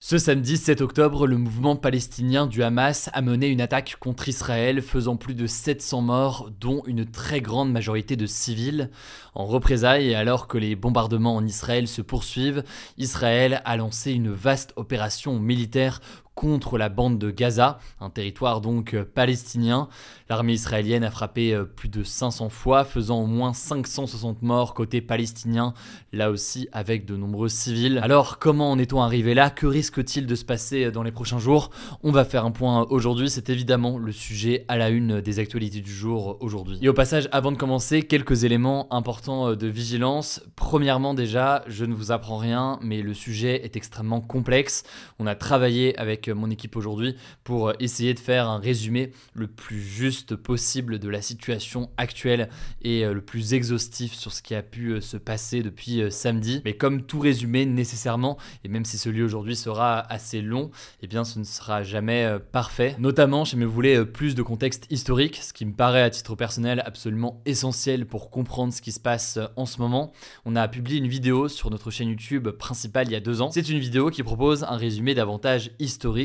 Ce samedi 7 octobre, le mouvement palestinien du Hamas a mené une attaque contre Israël faisant plus de 700 morts, dont une très grande majorité de civils. En représailles, alors que les bombardements en Israël se poursuivent, Israël a lancé une vaste opération militaire contre la bande de Gaza, un territoire donc euh, palestinien. L'armée israélienne a frappé euh, plus de 500 fois, faisant au moins 560 morts côté palestinien, là aussi avec de nombreux civils. Alors comment en est-on arrivé là? Que risque-t-il de se passer euh, dans les prochains jours? On va faire un point aujourd'hui, c'est évidemment le sujet à la une des actualités du jour aujourd'hui. Et au passage, avant de commencer, quelques éléments importants de vigilance. Premièrement déjà, je ne vous apprends rien, mais le sujet est extrêmement complexe. On a travaillé avec mon équipe aujourd'hui pour essayer de faire un résumé le plus juste possible de la situation actuelle et euh, le plus exhaustif sur ce qui a pu euh, se passer depuis euh, samedi. Mais comme tout résumé nécessairement, et même si celui aujourd'hui sera assez long, eh bien ce ne sera jamais parfait. Notamment, si vous voulez plus de contexte historique, ce qui me paraît à titre personnel absolument essentiel pour comprendre ce qui se passe en ce moment. On a publié une vidéo sur notre chaîne YouTube principale il y a deux ans. C'est une vidéo qui propose un résumé davantage historique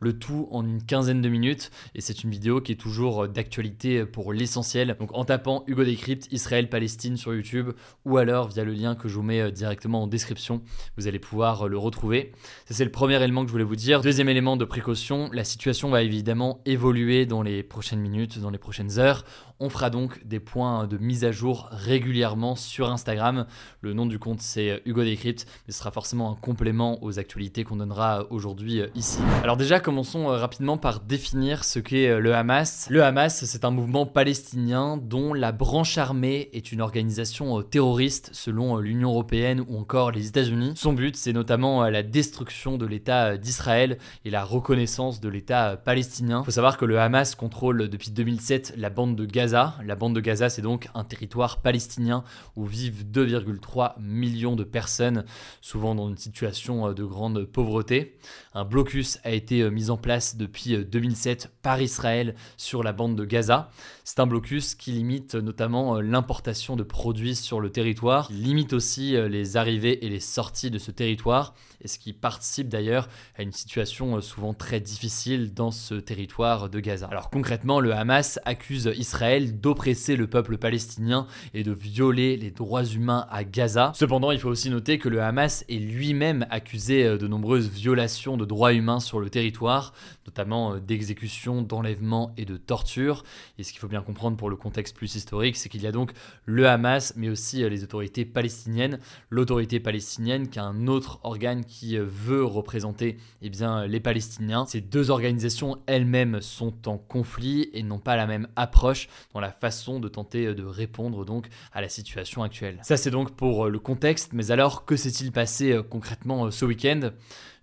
le tout en une quinzaine de minutes. Et c'est une vidéo qui est toujours d'actualité pour l'essentiel. Donc en tapant Hugo Décrypte Israël-Palestine sur YouTube ou alors via le lien que je vous mets euh, directement en description, vous allez pouvoir euh, le retrouver. c'est le premier élément que je voulais vous dire. Deuxième élément de précaution, la situation va évidemment évoluer dans les prochaines minutes, dans les prochaines heures. On fera donc des points de mise à jour régulièrement sur Instagram. Le nom du compte c'est Hugo Décrypte, mais ce sera forcément un complément aux actualités qu'on donnera aujourd'hui euh, ici. Alors déjà, commençons euh, rapidement par définir ce qu'est euh, le Hamas. Le Hamas, c'est un mouvement palestinien dont la branche armée est une organisation terroriste selon l'Union européenne ou encore les États-Unis. Son but, c'est notamment la destruction de l'État d'Israël et la reconnaissance de l'État palestinien. Il faut savoir que le Hamas contrôle depuis 2007 la bande de Gaza la bande de Gaza, c'est donc un territoire palestinien où vivent 2,3 millions de personnes, souvent dans une situation euh, de grande pauvreté. Un blocus a été euh, mis en place depuis 2007 euh, par Israël sur la bande de Gaza. C'est un blocus qui limite notamment l'importation de produits sur le territoire, qui limite aussi les arrivées et les sorties de ce territoire, et ce qui participe d'ailleurs à une situation souvent très difficile dans ce territoire de Gaza. Alors concrètement, le Hamas accuse Israël d'oppresser le peuple palestinien et de violer les droits humains à Gaza. Cependant, il faut aussi noter que le Hamas est lui-même accusé euh, de nombreuses violations de droits humains sur le territoire, notamment euh, d'exécution, d'enlèvement et de torture. Et ce qu'il faut bien comprendre pour le contexte plus historique, c'est qu'il y a donc le Hamas, mais aussi euh, les autorités palestiniennes. L'autorité palestinienne, qui est un autre organe qui veut représenter eh bien, les Palestiniens. Ces deux organisations elles-mêmes sont en conflit et n'ont pas la même approche dans la façon de tenter de répondre donc à la situation actuelle. Ça c'est donc pour euh, le contexte, mais alors que s'est-il passé euh, concrètement euh, ce week-end?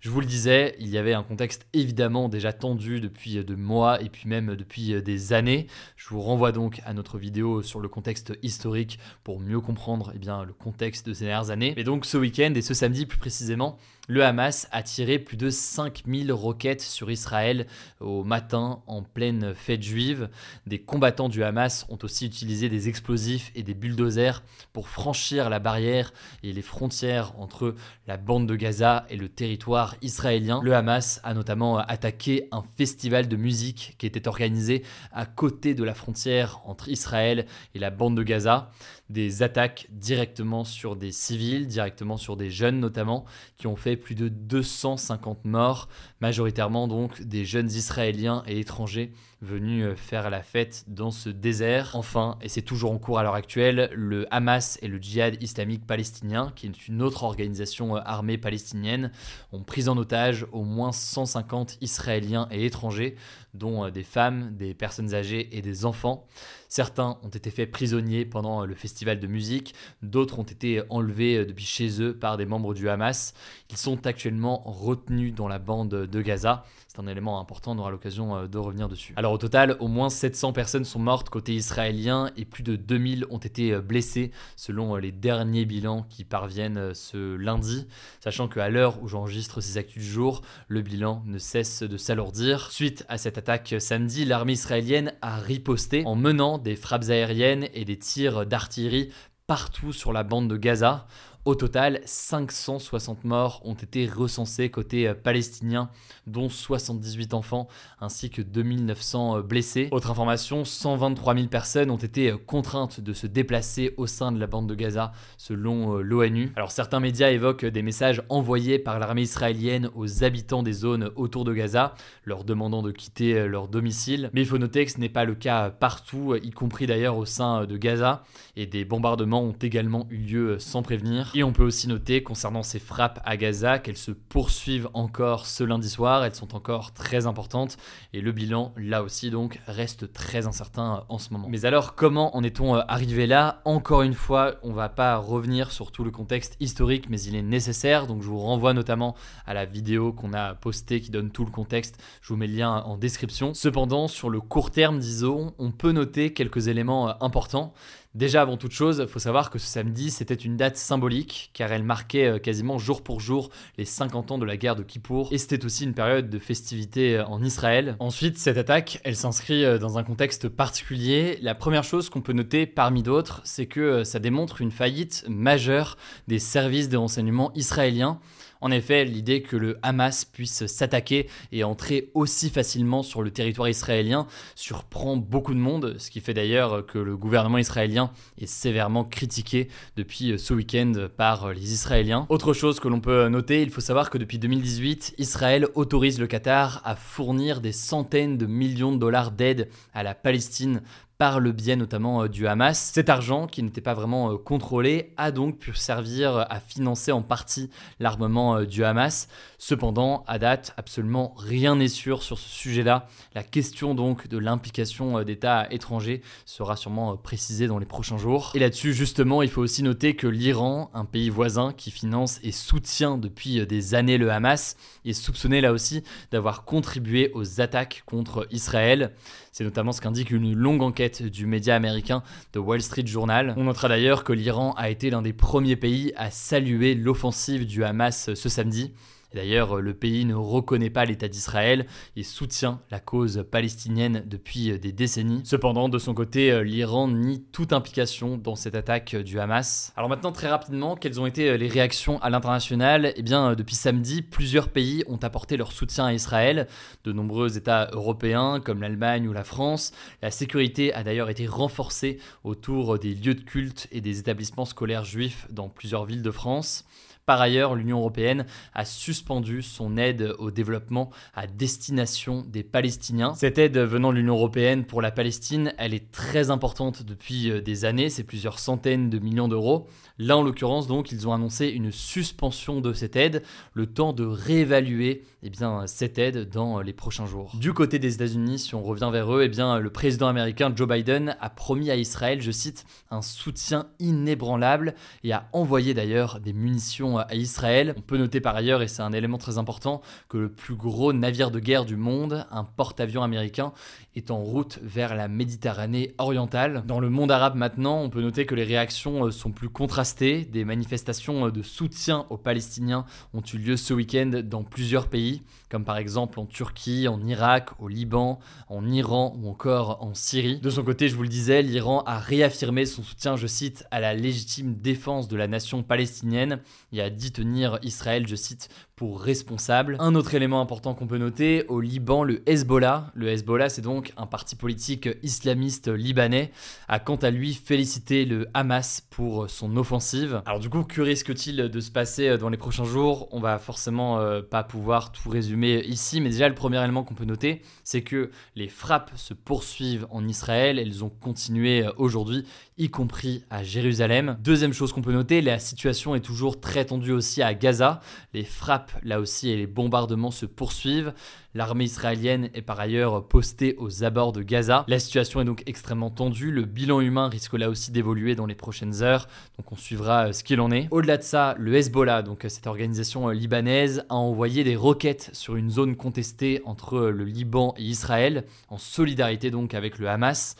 Je vous le disais, il y avait un contexte évidemment déjà tendu depuis de mois et puis même depuis des années. Je vous renvoie donc à notre vidéo sur le contexte historique pour mieux comprendre eh bien, le contexte de ces dernières années. Et donc ce week-end et ce samedi plus précisément, le Hamas a tiré plus de 5000 roquettes sur Israël au matin en pleine fête juive. Des combattants du Hamas ont aussi utilisé des explosifs et des bulldozers pour franchir la barrière et les frontières entre la bande de Gaza et le territoire israélien. Le Hamas a notamment attaqué un festival de musique qui était organisé à côté de la frontière entre Israël et la bande de Gaza des attaques directement sur des civils, directement sur des jeunes notamment, qui ont fait plus de 250 morts, majoritairement donc des jeunes israéliens et étrangers venus euh, faire la fête dans ce désert. Enfin, et c'est toujours en cours à l'heure actuelle, le Hamas et le djihad islamique palestinien, qui est une autre organisation euh, armée palestinienne, ont pris en otage au moins 150 Israéliens et étrangers, dont euh, des femmes, des personnes âgées et des enfants. Certains ont été faits prisonniers pendant le festival de musique, d'autres ont été enlevés depuis chez eux par des membres du Hamas. Ils sont actuellement retenus dans la bande de Gaza. C'est un élément important, on aura l'occasion euh, de revenir dessus. Alors au total, au moins 700 personnes sont mortes côté israélien et plus de 2000 ont été euh, blessées selon euh, les derniers bilans qui parviennent ce lundi, sachant qu'à l'heure où j'enregistre ces actus du jour, le bilan ne cesse de s'alourdir. Suite à cette attaque samedi, l'armée israélienne a riposté en menant des frappes aériennes et des tirs d'artillerie partout sur la bande de Gaza. Au total, 560 morts ont été recensés côté euh, palestinien, dont 78 enfants ainsi que 2900 euh, blessés. Autre information, 123 000 personnes ont été euh, contraintes de se déplacer au sein de la bande de Gaza selon l'ONU. Alors certains médias évoquent des messages envoyés par l'armée israélienne aux habitants des zones autour de Gaza, leur demandant de quitter leur domicile. Mais il faut noter que ce n'est pas le cas partout, y compris d'ailleurs au sein de Gaza, et des bombardements ont également eu lieu sans prévenir. Et on peut aussi noter concernant ces frappes à Gaza qu'elles se poursuivent encore ce lundi soir, elles sont encore très importantes et le bilan là aussi donc reste très incertain en ce moment. Mais alors comment en est-on euh, arrivé là? Encore une fois, on va pas revenir sur tout le contexte historique mais il est nécessaire donc je vous renvoie notamment à la vidéo qu'on a postée qui donne tout le contexte, je vous mets le lien en description. Cependant, sur le court terme disons, on peut noter quelques éléments euh, importants. Déjà, avant toute chose, il faut savoir que ce samedi, c'était une date symbolique, car elle marquait euh, quasiment jour pour jour les 50 ans de la guerre de Kippour, et c'était aussi une période de festivité euh, en Israël. Ensuite, cette attaque, elle s'inscrit euh, dans un contexte particulier. La première chose qu'on peut noter parmi d'autres, c'est que ça démontre une faillite majeure des services de renseignement israéliens. En effet, l'idée que le Hamas puisse s'attaquer et entrer aussi facilement sur le territoire israélien surprend beaucoup de monde, ce qui fait d'ailleurs que le gouvernement israélien est sévèrement critiqué depuis ce week-end par les Israéliens. Autre chose que l'on peut noter, il faut savoir que depuis 2018, Israël autorise le Qatar à fournir des centaines de millions de dollars d'aide à la Palestine par le biais notamment euh, du Hamas. Cet argent, qui n'était pas vraiment euh, contrôlé, a donc pu servir à financer en partie l'armement euh, du Hamas. Cependant, à date, absolument rien n'est sûr sur ce sujet-là. La question donc de l'implication d'États étrangers sera sûrement précisée dans les prochains jours. Et là-dessus, justement, il faut aussi noter que l'Iran, un pays voisin qui finance et soutient depuis des années le Hamas, est soupçonné là aussi d'avoir contribué aux attaques contre Israël. C'est notamment ce qu'indique une longue enquête du média américain The Wall Street Journal. On notera d'ailleurs que l'Iran a été l'un des premiers pays à saluer l'offensive du Hamas ce samedi. D'ailleurs, le pays ne reconnaît pas l'État d'Israël et soutient la cause palestinienne depuis des décennies. Cependant, de son côté, l'Iran nie toute implication dans cette attaque du Hamas. Alors maintenant, très rapidement, quelles ont été les réactions à l'international? Eh bien, depuis samedi, plusieurs pays ont apporté leur soutien à Israël. De nombreux États européens, comme l'Allemagne ou la France. La sécurité a d'ailleurs été renforcée autour des lieux de culte et des établissements scolaires juifs dans plusieurs villes de France. Par ailleurs, l'Union européenne a suspendu son aide au développement à destination des Palestiniens. Cette aide venant de l'Union européenne pour la Palestine, elle est très importante depuis euh, des années, c'est plusieurs centaines de millions d'euros. Là, en l'occurrence, donc, ils ont annoncé une suspension de cette aide, le temps de réévaluer eh bien, cette aide dans les prochains jours. Du côté des États-Unis, si on revient vers eux, eh bien, le président américain Joe Biden a promis à Israël, je cite, un soutien inébranlable et a envoyé d'ailleurs des munitions à Israël. On peut noter par ailleurs, et c'est un élément très important, que le plus gros navire de guerre du monde, un porte-avions américain, est en route vers la Méditerranée orientale. Dans le monde arabe maintenant, on peut noter que les réactions euh, sont plus contrastées. Des manifestations euh, de soutien aux Palestiniens ont eu lieu ce week-end dans plusieurs pays, comme par exemple en Turquie, en Irak, au Liban, en Iran ou encore en Syrie. De son côté, je vous le disais, l'Iran a réaffirmé son soutien, je cite, à la légitime défense de la nation palestinienne. A a dit tenir Israël, je cite, pour responsable. Un autre élément important qu'on peut noter, au Liban, le Hezbollah, le Hezbollah c'est donc un parti politique islamiste libanais, a quant à lui félicité le Hamas pour son offensive. Alors du coup, que risque-t-il de se passer dans les prochains jours? On va forcément euh, pas pouvoir tout résumer ici, mais déjà le premier élément qu'on peut noter, c'est que les frappes se poursuivent en Israël, elles ont continué euh, aujourd'hui, y compris à Jérusalem. Deuxième chose qu'on peut noter, la situation est toujours très tendue aussi à Gaza. Les frappes là aussi, les bombardements se poursuivent. L'armée israélienne est par ailleurs postée aux abords de Gaza. La situation est donc extrêmement tendue. Le bilan humain risque là aussi d'évoluer dans les prochaines heures. Donc on suivra euh, ce qu'il en est. Au-delà de ça, le Hezbollah, donc cette organisation euh, libanaise, a envoyé des roquettes sur une zone contestée entre euh, le Liban et Israël, en solidarité donc avec le Hamas.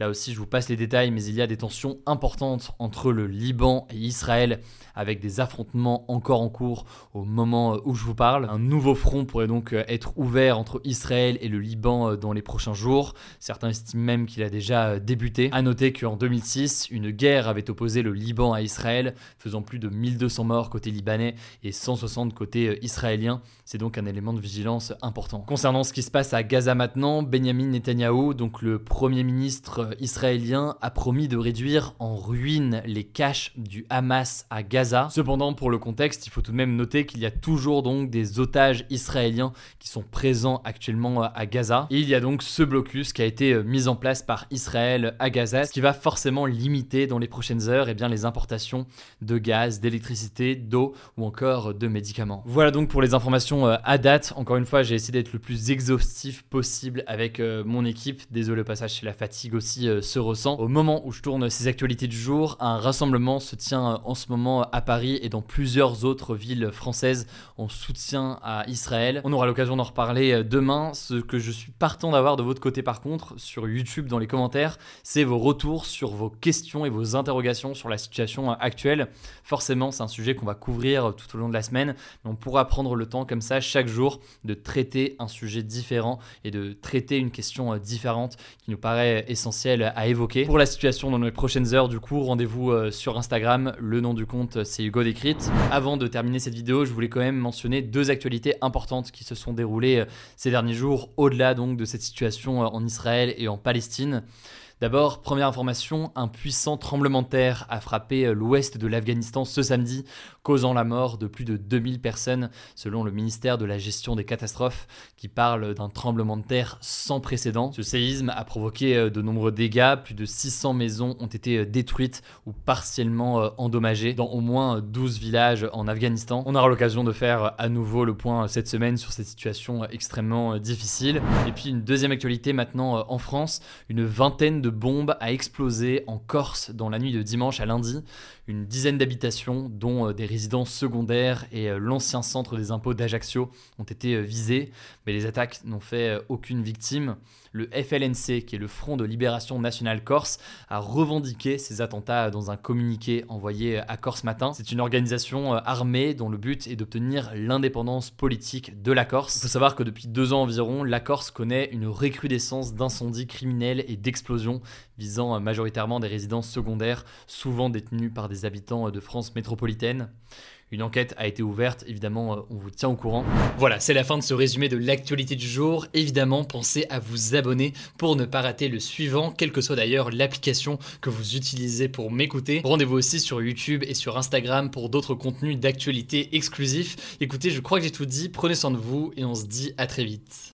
Là aussi, je vous passe les détails, mais il y a des tensions importantes entre le Liban et Israël, avec des affrontements encore en cours au moment où je vous parle. Un nouveau front pourrait donc euh, être ouvert entre Israël et le Liban euh, dans les prochains jours. Certains estiment même qu'il a déjà euh, débuté. A noter qu'en 2006, une guerre avait opposé le Liban à Israël, faisant plus de 1200 morts côté libanais et 160 côté israélien. C'est donc un élément de vigilance important. Concernant ce qui se passe à Gaza maintenant, Benjamin Netanyahu, donc le premier ministre israélien a promis de réduire en ruine les caches du Hamas à Gaza. Cependant, pour le contexte, il faut tout de même noter qu'il y a toujours donc des otages israéliens qui sont présents actuellement à Gaza. Et il y a donc ce blocus qui a été euh, mis en place par Israël à Gaza, ce qui va forcément limiter dans les prochaines heures eh bien, les importations de gaz, d'électricité, d'eau ou encore de médicaments. Voilà donc pour les informations euh, à date. Encore une fois, j'ai essayé d'être le plus exhaustif possible avec euh, mon équipe. Désolé au passage, c'est la fatigue aussi euh, se ressent. Au moment où je tourne ces actualités du jour, un rassemblement se tient euh, en ce moment à Paris et dans plusieurs autres villes françaises en soutien à Israël. On aura l'occasion d'en reparler euh, demain. Ce que je suis partant d'avoir de votre côté par contre sur YouTube dans les commentaires, c'est vos retours sur vos questions et vos interrogations sur la situation actuelle. Forcément, c'est un sujet qu'on va couvrir tout au long de la semaine, mais on pourra prendre le temps comme ça chaque jour de traiter un sujet différent et de traiter une question différente qui nous paraît essentielle à évoquer. Pour la situation dans les prochaines heures, du coup, rendez-vous euh, sur Instagram. Le nom du compte, c'est Hugo Décrite. Avant de terminer cette vidéo, je voulais quand même mentionner deux actualités importantes qui se sont déroulées euh, ces derniers jours, au-delà donc de cette situation euh, en Israël et en Palestine. D'abord, première information, un puissant tremblement de terre a frappé l'ouest de l'Afghanistan ce samedi, causant la mort de plus de 2000 personnes, selon le ministère de la gestion des catastrophes, qui parle d'un tremblement de terre sans précédent. Ce séisme a provoqué euh, de nombreux dégâts, plus de 600 maisons ont été euh, détruites ou partiellement euh, endommagées dans au moins 12 villages en Afghanistan. On aura l'occasion de faire à nouveau le point cette semaine sur cette situation extrêmement difficile. Et puis une deuxième actualité maintenant en France, une vingtaine de bombes a explosé en Corse dans la nuit de dimanche à lundi. Une dizaine d'habitations, dont des résidences secondaires et euh, l'ancien centre des impôts d'Ajaccio ont été euh, visés, mais les attaques n'ont fait euh, aucune victime. Le FLNC, qui est le Front de Libération Nationale Corse, a revendiqué ces attentats dans un communiqué envoyé à Corse Matin. C'est une organisation armée dont le but est d'obtenir l'indépendance politique de la Corse. Il faut savoir que depuis deux ans environ, la Corse connaît une recrudescence d'incendies criminels et d'explosions visant majoritairement des résidences secondaires, souvent détenues par des habitants de France métropolitaine. Une enquête a été ouverte, évidemment, euh, on vous tient au courant. Voilà, c'est la fin de ce résumé de l'actualité du jour. Évidemment, pensez à vous abonner pour ne pas rater le suivant, quelle que soit d'ailleurs l'application que vous utilisez pour m'écouter. Rendez-vous aussi sur YouTube et sur Instagram pour d'autres contenus d'actualité exclusifs. Écoutez, je crois que j'ai tout dit, prenez soin de vous et on se dit à très vite.